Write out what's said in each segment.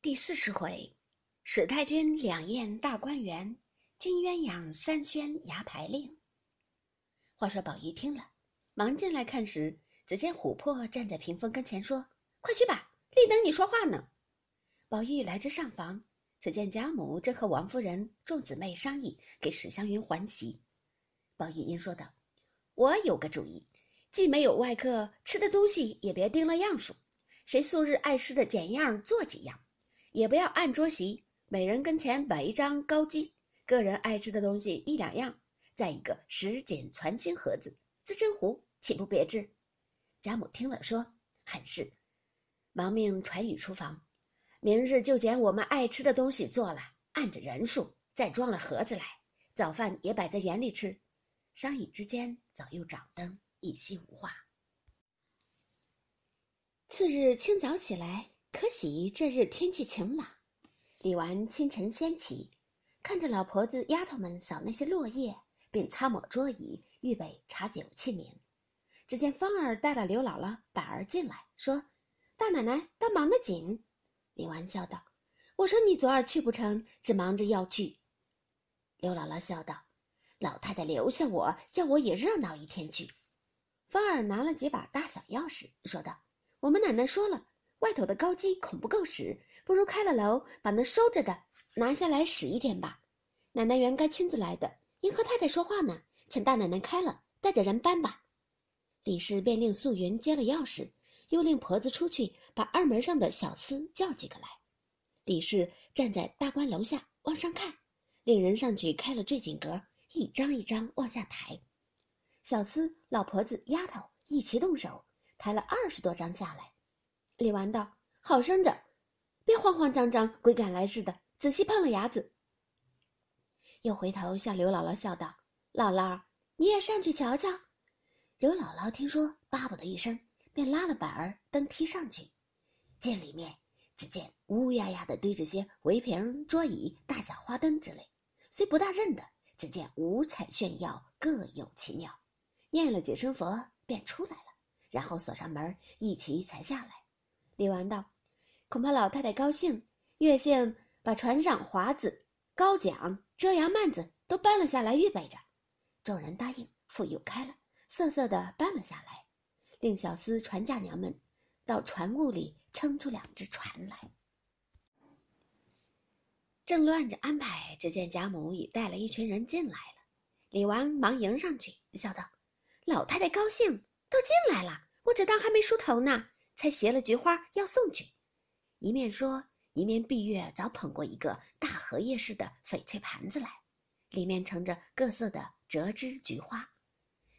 第四十回，史太君两宴大观园，金鸳鸯三宣牙牌令。话说宝玉听了，忙进来看时，只见琥珀站在屏风跟前说：“快去吧，立等你说话呢。”宝玉来至上房，只见贾母正和王夫人众姊妹商议给史湘云还席。宝玉因说道：“我有个主意，既没有外客，吃的东西也别定了样数，谁素日爱吃的拣样做几样。”也不要按桌席，每人跟前摆一张高机，个人爱吃的东西一两样，再一个什锦攒心盒子、自珍壶，岂不别致？贾母听了说：“很是。”忙命传语厨房，明日就捡我们爱吃的东西做了，按着人数再装了盒子来。早饭也摆在园里吃。商议之间，早又掌灯，一息无话。次日清早起来。可喜这日天气晴朗，李纨清晨先起，看着老婆子丫头们扫那些落叶，并擦抹桌椅，预备茶酒器皿。只见芳儿带了刘姥姥、板儿进来，说：“大奶奶倒忙得紧。”李纨笑道：“我说你昨儿去不成，只忙着要去。”刘姥姥笑道：“老太太留下我，叫我也热闹一天去。”芳儿拿了几把大小钥匙，说道：“我们奶奶说了。”外头的高机恐不够使，不如开了楼，把那收着的拿下来使一天吧。奶奶原该亲自来的，因和太太说话呢，请大奶奶开了，带着人搬吧。李氏便令素云接了钥匙，又令婆子出去把二门上的小厮叫几个来。李氏站在大观楼下往上看，令人上去开了坠锦阁，一张一张往下抬。小厮、老婆子、丫头一齐动手，抬了二十多张下来。李纨道：“好生着，别慌慌张张，鬼赶来似的。仔细碰了牙子。”又回头向刘姥姥笑道：“姥姥，你也上去瞧瞧。”刘姥姥听说，巴不得一声，便拉了板儿登梯上去。见里面，只见乌压压的堆着些围屏、桌椅、大小花灯之类，虽不大认得，只见五彩炫耀，各有奇妙。念了几声佛，便出来了，然后锁上门，一齐才下来。李纨道：“恐怕老太太高兴，月幸把船上华子、高桨、遮阳幔子都搬了下来，预备着。”众人答应，复又开了，瑟瑟的搬了下来，令小厮船架娘们到船坞里撑出两只船来。正乱着安排，只见贾母已带了一群人进来了。李纨忙迎上去，笑道：“老太太高兴，都进来了，我只当还没梳头呢。”才携了菊花要送去，一面说，一面碧月早捧过一个大荷叶似的翡翠盘子来，里面盛着各色的折枝菊花。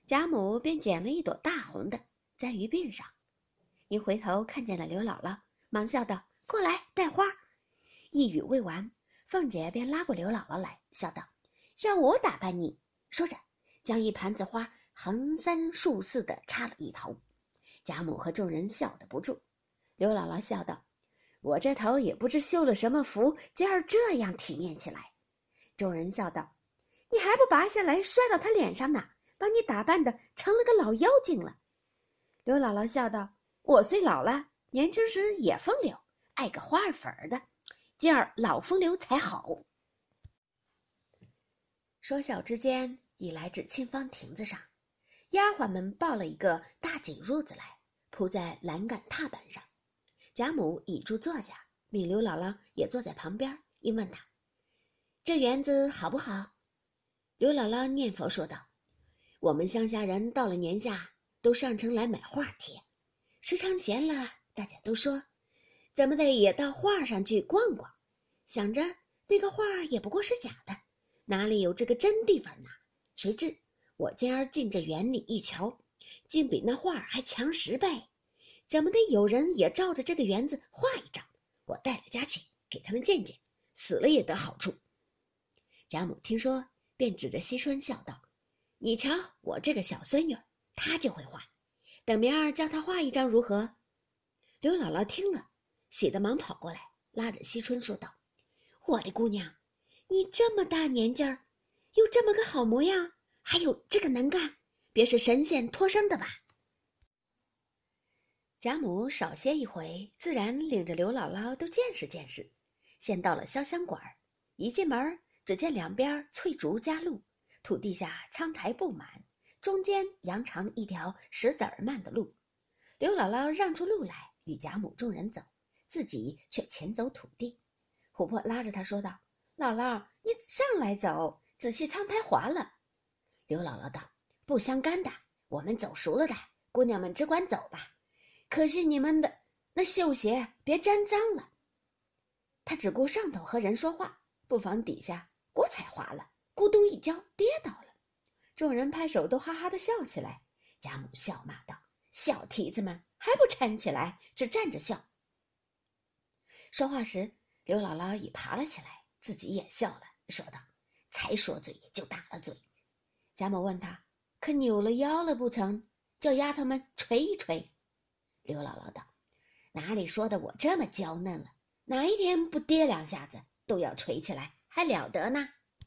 贾母便捡了一朵大红的，栽于鬓上。一回头看见了刘姥姥，忙笑道：“过来带花。”一语未完，凤姐便拉过刘姥姥来，笑道：“让我打扮你。”说着，将一盘子花横三竖四的插了一头。贾母和众人笑得不住，刘姥姥笑道：“我这头也不知修了什么福，今儿这样体面起来。”众人笑道：“你还不拔下来摔到他脸上呢？把你打扮的成了个老妖精了。”刘姥姥笑道：“我虽老了，年轻时也风流，爱个花粉儿的，今儿老风流才好。”说笑之间，已来至沁芳亭子上，丫鬟们抱了一个大锦褥子来。铺在栏杆踏板上，贾母倚住坐下，命刘姥姥也坐在旁边，应问她：“这园子好不好？”刘姥姥念佛说道：“我们乡下人到了年下，都上城来买画贴，时常闲了，大家都说，怎么的也到画上去逛逛。想着那个画也不过是假的，哪里有这个真地方呢？谁知我今儿进这园里一瞧，竟比那画还强十倍。”怎么的？有人也照着这个园子画一张，我带了家去给他们见见，死了也得好处。贾母听说，便指着惜春笑道：“你瞧我这个小孙女，她就会画，等明儿叫她画一张如何？”刘姥姥听了，喜得忙跑过来，拉着惜春说道：“我的姑娘，你这么大年纪儿，有这么个好模样，还有这个能干，别是神仙托生的吧？”贾母少歇一回，自然领着刘姥姥都见识见识。先到了潇湘馆一进门，只见两边翠竹夹路，土地下苍苔布满，中间扬长一条石子儿漫的路。刘姥姥让出路来，与贾母众人走，自己却前走土地。琥珀拉着她说道：“姥姥，你上来走，仔细苍苔滑了。”刘姥姥道：“不相干的，我们走熟了的，姑娘们只管走吧。可是你们的那绣鞋别沾脏了。”他只顾上头和人说话，不妨底下锅彩滑了，咕咚一跤跌倒了。众人拍手都哈哈的笑起来。贾母笑骂道：“小蹄子们还不搀起来，只站着笑。”说话时，刘姥姥已爬了起来，自己也笑了，说道：“才说嘴就打了嘴。”贾母问他：“可扭了腰了不曾？叫丫头们捶一捶。”刘姥姥道：“哪里说的我这么娇嫩了？”哪一天不跌两下子都要捶起来，还了得呢？